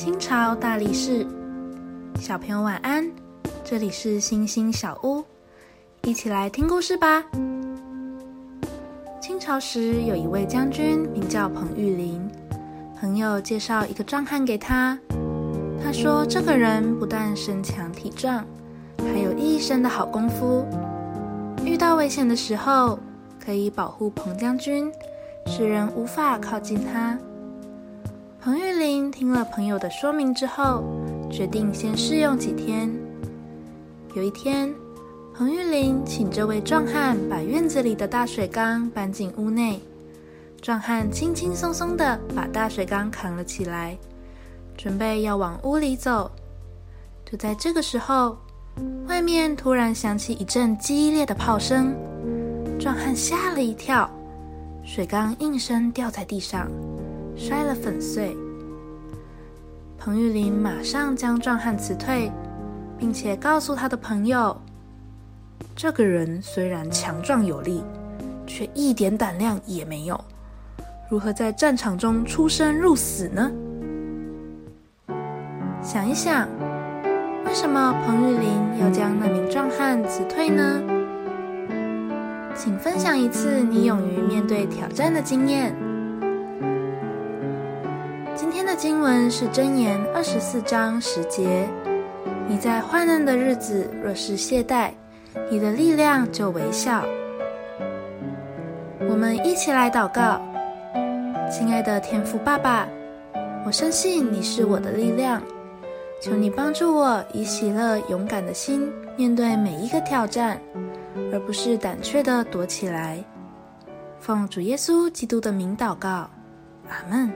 清朝大力士，小朋友晚安，这里是星星小屋，一起来听故事吧。清朝时有一位将军名叫彭玉麟，朋友介绍一个壮汉给他，他说这个人不但身强体壮，还有一身的好功夫，遇到危险的时候可以保护彭将军，使人无法靠近他。彭玉麟听了朋友的说明之后，决定先试用几天。有一天，彭玉麟请这位壮汉把院子里的大水缸搬进屋内。壮汉轻轻松松的把大水缸扛了起来，准备要往屋里走。就在这个时候，外面突然响起一阵激烈的炮声，壮汉吓了一跳，水缸应声掉在地上。摔了粉碎。彭玉麟马上将壮汉辞退，并且告诉他的朋友：“这个人虽然强壮有力，却一点胆量也没有，如何在战场中出生入死呢？”想一想，为什么彭玉麟要将那名壮汉辞退呢？请分享一次你勇于面对挑战的经验。今天的经文是箴言二十四章十节。你在患难的日子若是懈怠，你的力量就微小。我们一起来祷告，亲爱的天父爸爸，我相信你是我的力量，求你帮助我以喜乐勇敢的心面对每一个挑战，而不是胆怯的躲起来。奉主耶稣基督的名祷告，阿门。